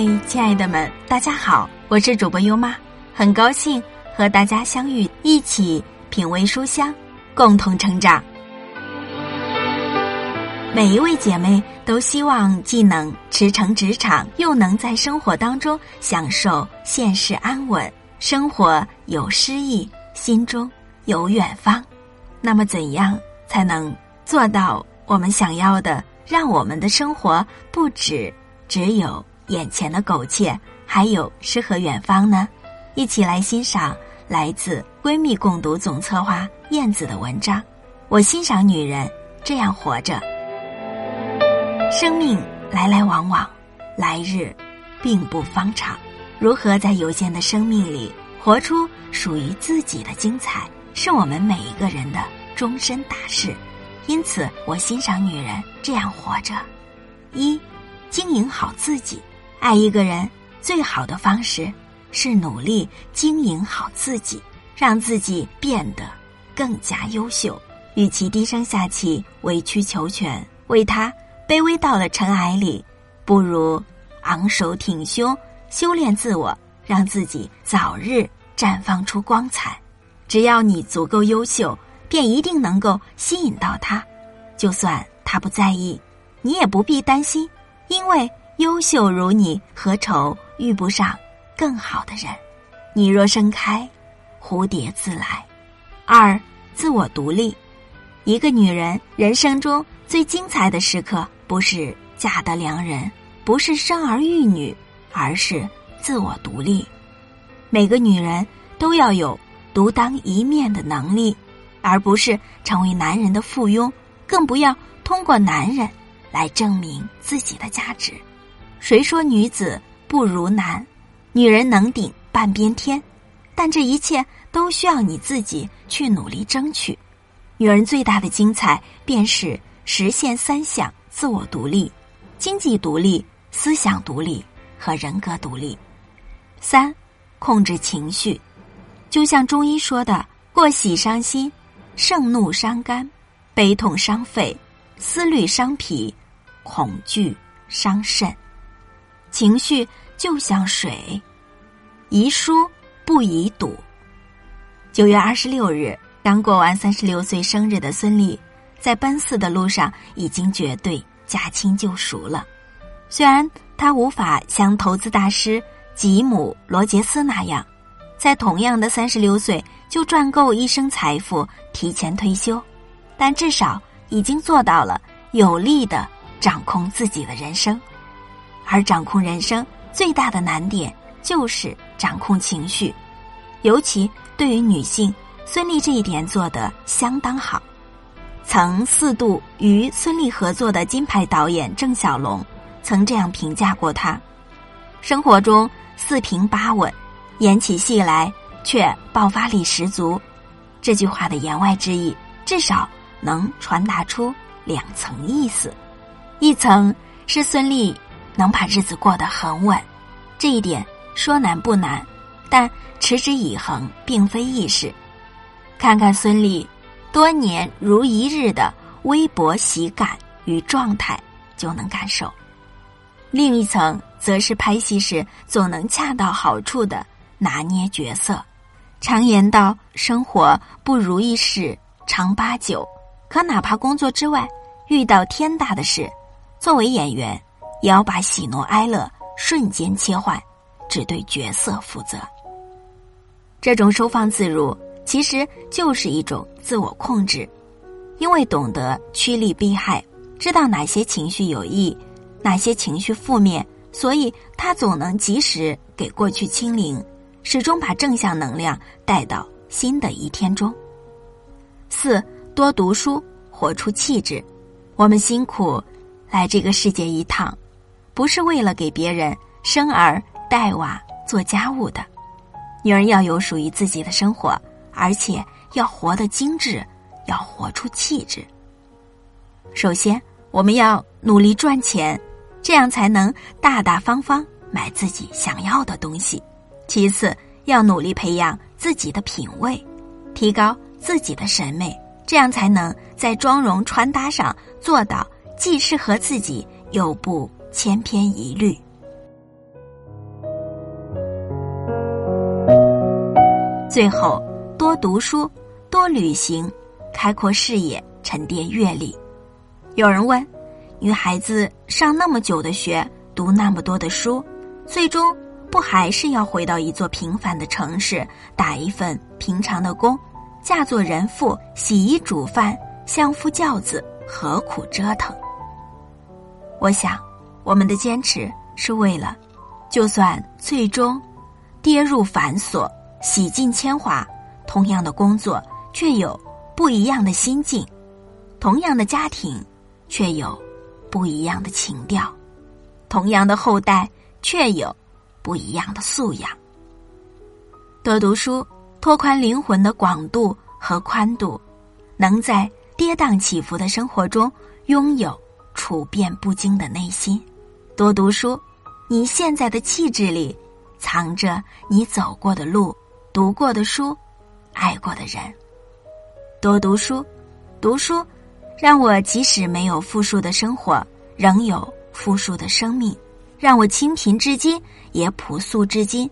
嗨，亲爱的们，大家好，我是主播优妈，很高兴和大家相遇，一起品味书香，共同成长。每一位姐妹都希望既能驰骋职场，又能在生活当中享受现世安稳，生活有诗意，心中有远方。那么，怎样才能做到我们想要的，让我们的生活不止只有？眼前的苟且，还有诗和远方呢。一起来欣赏来自闺蜜共读总策划燕子的文章。我欣赏女人这样活着。生命来来往往，来日并不方长。如何在有限的生命里活出属于自己的精彩，是我们每一个人的终身大事。因此，我欣赏女人这样活着：一，经营好自己。爱一个人最好的方式是努力经营好自己，让自己变得更加优秀。与其低声下气、委曲求全，为他卑微到了尘埃里，不如昂首挺胸，修炼自我，让自己早日绽放出光彩。只要你足够优秀，便一定能够吸引到他。就算他不在意，你也不必担心，因为。优秀如你，何愁遇不上更好的人？你若盛开，蝴蝶自来。二，自我独立。一个女人人生中最精彩的时刻，不是嫁得良人，不是生儿育女，而是自我独立。每个女人都要有独当一面的能力，而不是成为男人的附庸，更不要通过男人来证明自己的价值。谁说女子不如男？女人能顶半边天，但这一切都需要你自己去努力争取。女人最大的精彩，便是实现三项：自我独立、经济独立、思想独立和人格独立。三、控制情绪，就像中医说的：过喜伤心，盛怒伤肝，悲痛伤肺，思虑伤脾，恐惧伤肾。情绪就像水，宜疏不宜堵。九月二十六日，刚过完三十六岁生日的孙俪，在奔四的路上已经绝对驾轻就熟了。虽然她无法像投资大师吉姆·罗杰斯那样，在同样的三十六岁就赚够一生财富、提前退休，但至少已经做到了有力的掌控自己的人生。而掌控人生最大的难点就是掌控情绪，尤其对于女性，孙俪这一点做得相当好。曾四度与孙俪合作的金牌导演郑晓龙曾这样评价过她：生活中四平八稳，演起戏来却爆发力十足。这句话的言外之意，至少能传达出两层意思：一层是孙俪。能把日子过得很稳，这一点说难不难，但持之以恒并非易事。看看孙俪多年如一日的微博喜感与状态，就能感受。另一层则是拍戏时总能恰到好处的拿捏角色。常言道，生活不如意事常八九，可哪怕工作之外遇到天大的事，作为演员。也要把喜怒哀乐瞬间切换，只对角色负责。这种收放自如，其实就是一种自我控制。因为懂得趋利避害，知道哪些情绪有益，哪些情绪负面，所以他总能及时给过去清零，始终把正向能量带到新的一天中。四多读书，活出气质。我们辛苦来这个世界一趟。不是为了给别人生儿带娃做家务的，女人要有属于自己的生活，而且要活得精致，要活出气质。首先，我们要努力赚钱，这样才能大大方方买自己想要的东西。其次，要努力培养自己的品味，提高自己的审美，这样才能在妆容穿搭上做到既适合自己又不。千篇一律。最后多读书多旅行开阔视野沉淀阅历。有人问女孩子上那么久的学读那么多的书最终不还是要回到一座平凡的城市打一份平常的工嫁做人妇洗衣煮饭相夫教子何苦折腾？我想我们的坚持是为了，就算最终跌入繁琐、洗尽铅华，同样的工作却有不一样的心境，同样的家庭却有不一样的情调，同样的后代却有不一样的素养。多读书，拓宽灵魂的广度和宽度，能在跌宕起伏的生活中拥有。处变不惊的内心，多读书，你现在的气质里藏着你走过的路、读过的书、爱过的人。多读书，读书，让我即使没有富庶的生活，仍有富庶的生命；让我清贫至今也朴素至今，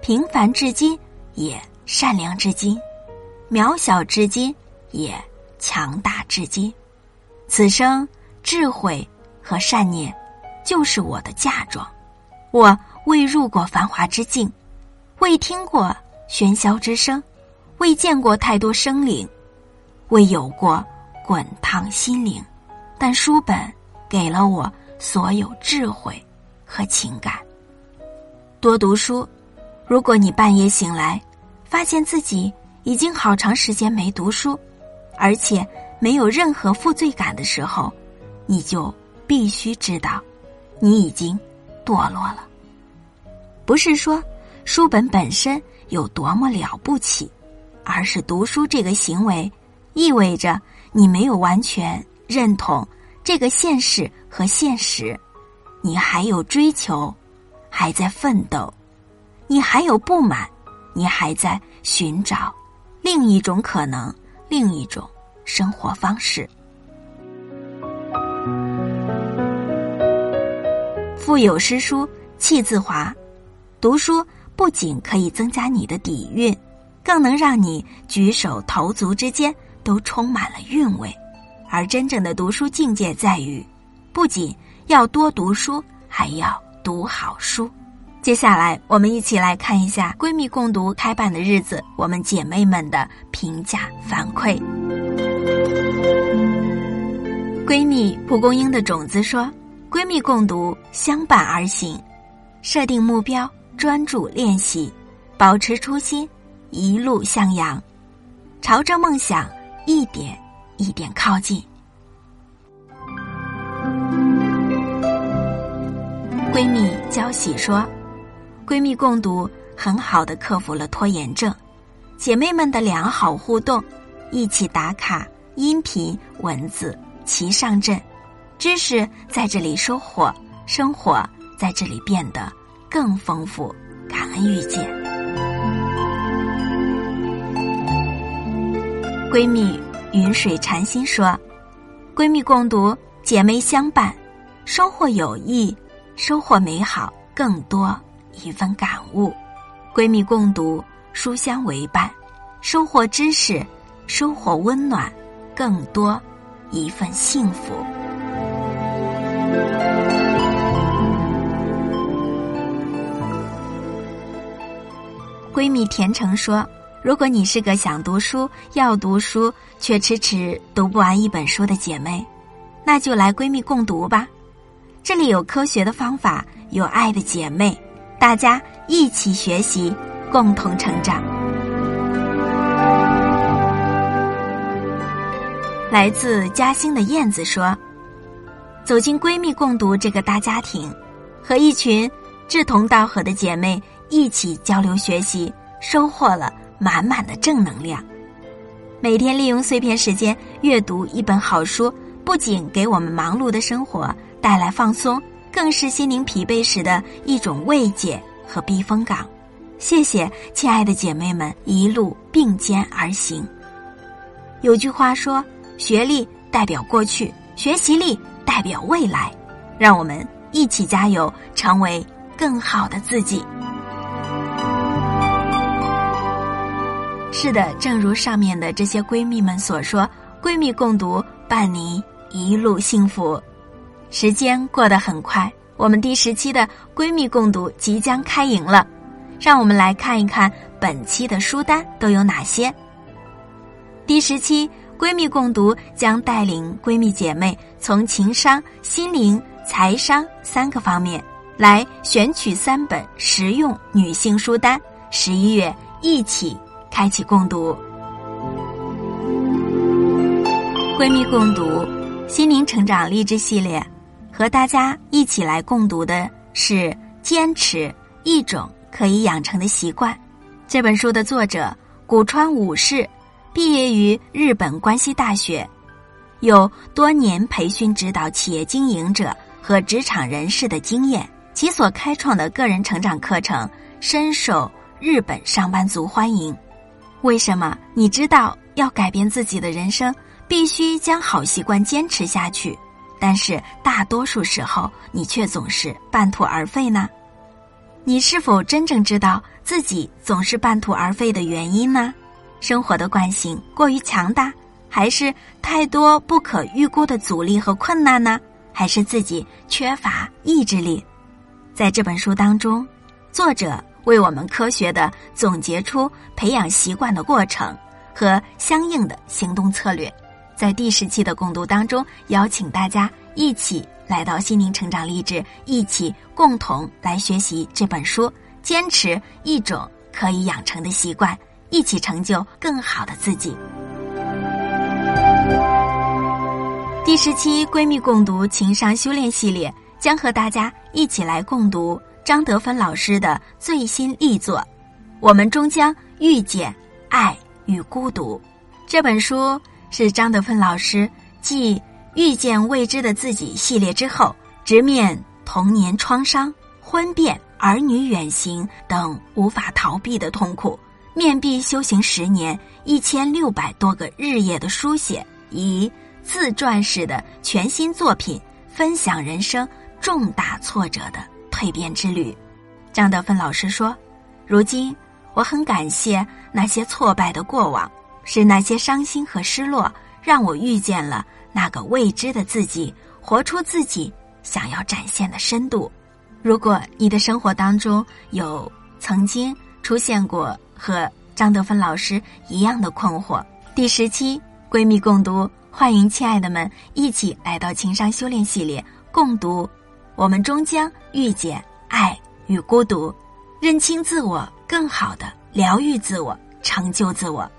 平凡至今也善良至今，渺小至今也强大至今。此生。智慧和善念，就是我的嫁妆。我未入过繁华之境，未听过喧嚣之声，未见过太多生灵，未有过滚烫心灵。但书本给了我所有智慧和情感。多读书。如果你半夜醒来，发现自己已经好长时间没读书，而且没有任何负罪感的时候。你就必须知道，你已经堕落了。不是说书本本身有多么了不起，而是读书这个行为意味着你没有完全认同这个现实和现实，你还有追求，还在奋斗，你还有不满，你还在寻找另一种可能，另一种生活方式。腹有诗书气自华，读书不仅可以增加你的底蕴，更能让你举手投足之间都充满了韵味。而真正的读书境界在于，不仅要多读书，还要读好书。接下来，我们一起来看一下闺蜜共读开办的日子，我们姐妹们的评价反馈。闺蜜蒲公英的种子说。闺蜜共读，相伴而行，设定目标，专注练习，保持初心，一路向阳，朝着梦想一点一点靠近。闺蜜娇喜说：“闺蜜共读很好的克服了拖延症，姐妹们的良好互动，一起打卡，音频文字齐上阵。”知识在这里收获，生活在这里变得更丰富。感恩遇见，闺蜜云水禅心说：“闺蜜共读，姐妹相伴，收获友谊，收获美好，更多一份感悟。闺蜜共读，书香为伴，收获知识，收获温暖，更多一份幸福。”闺蜜甜橙说：“如果你是个想读书、要读书却迟迟读不完一本书的姐妹，那就来闺蜜共读吧。这里有科学的方法，有爱的姐妹，大家一起学习，共同成长。”来自嘉兴的燕子说。走进闺蜜共读这个大家庭，和一群志同道合的姐妹一起交流学习，收获了满满的正能量。每天利用碎片时间阅读一本好书，不仅给我们忙碌的生活带来放松，更是心灵疲惫时的一种慰藉和避风港。谢谢，亲爱的姐妹们，一路并肩而行。有句话说：“学历代表过去，学习力。”代表未来，让我们一起加油，成为更好的自己。是的，正如上面的这些闺蜜们所说，闺蜜共读伴你一路幸福。时间过得很快，我们第十期的闺蜜共读即将开营了，让我们来看一看本期的书单都有哪些。第十期闺蜜共读将带领闺蜜姐妹从情商、心灵、财商三个方面来选取三本实用女性书单，十一月一起。开启共读，闺蜜共读，心灵成长励志系列，和大家一起来共读的是坚持一种可以养成的习惯。这本书的作者古川武士，毕业于日本关西大学，有多年培训指导企业经营者和职场人士的经验，其所开创的个人成长课程深受日本上班族欢迎。为什么你知道要改变自己的人生，必须将好习惯坚持下去？但是大多数时候，你却总是半途而废呢？你是否真正知道自己总是半途而废的原因呢？生活的惯性过于强大，还是太多不可预估的阻力和困难呢？还是自己缺乏意志力？在这本书当中，作者。为我们科学的总结出培养习惯的过程和相应的行动策略，在第十期的共读当中，邀请大家一起来到心灵成长励志，一起共同来学习这本书，坚持一种可以养成的习惯，一起成就更好的自己。第十期闺蜜共读情商修炼系列将和大家一起来共读。张德芬老师的最新力作《我们终将遇见爱与孤独》这本书是张德芬老师继《遇见未知的自己》系列之后，直面童年创伤、婚变、儿女远行等无法逃避的痛苦，面壁修行十年、一千六百多个日夜的书写，以自传式的全新作品分享人生重大挫折的。蜕变之旅，张德芬老师说：“如今我很感谢那些挫败的过往，是那些伤心和失落，让我遇见了那个未知的自己，活出自己想要展现的深度。如果你的生活当中有曾经出现过和张德芬老师一样的困惑，第十期闺蜜共读，欢迎亲爱的们一起来到情商修炼系列共读。”我们终将遇见爱与孤独，认清自我，更好的疗愈自我，成就自我。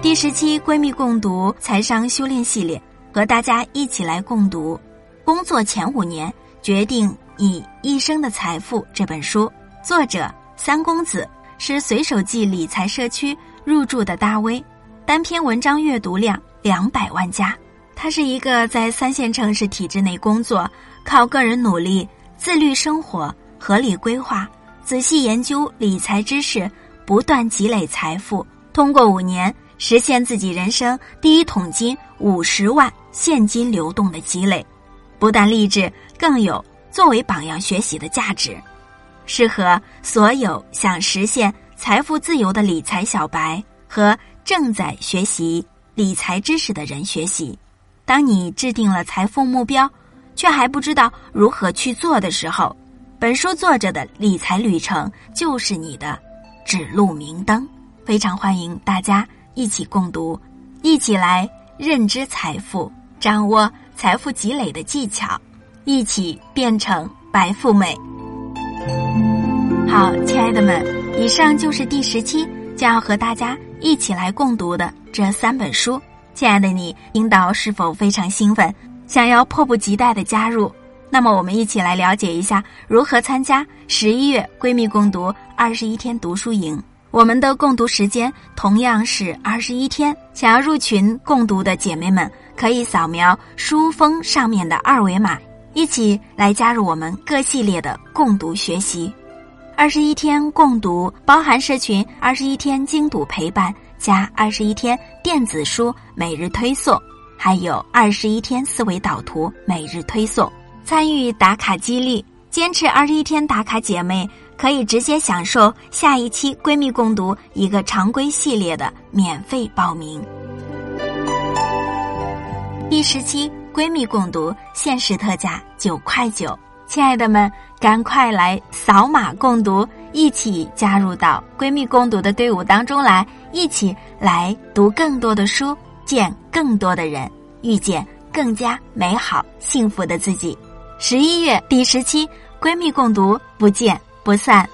第十期闺蜜共读财商修炼系列，和大家一起来共读《工作前五年决定你一生的财富》这本书。作者三公子是随手记理财社区入驻的大 V，单篇文章阅读量两百万加。他是一个在三线城市体制内工作，靠个人努力、自律生活、合理规划、仔细研究理财知识，不断积累财富，通过五年实现自己人生第一桶金五十万现金流动的积累，不但励志，更有作为榜样学习的价值，适合所有想实现财富自由的理财小白和正在学习理财知识的人学习。当你制定了财富目标，却还不知道如何去做的时候，本书作者的理财旅程就是你的指路明灯。非常欢迎大家一起共读，一起来认知财富，掌握财富积累的技巧，一起变成白富美。好，亲爱的们，以上就是第十期将要和大家一起来共读的这三本书。亲爱的你，听到是否非常兴奋，想要迫不及待的加入？那么我们一起来了解一下如何参加十一月闺蜜共读二十一天读书营。我们的共读时间同样是二十一天。想要入群共读的姐妹们，可以扫描书封上面的二维码，一起来加入我们各系列的共读学习。二十一天共读包含社群二十一天精读陪伴。加二十一天电子书每日推送，还有二十一天思维导图每日推送。参与打卡激励，坚持二十一天打卡姐妹可以直接享受下一期闺蜜共读一个常规系列的免费报名。第十期闺蜜共读限时特价九块九，亲爱的们，赶快来扫码共读，一起加入到闺蜜共读的队伍当中来，一起来读更多的书，见更多的人，遇见更加美好幸福的自己。十一月第十期闺蜜共读，不见不散。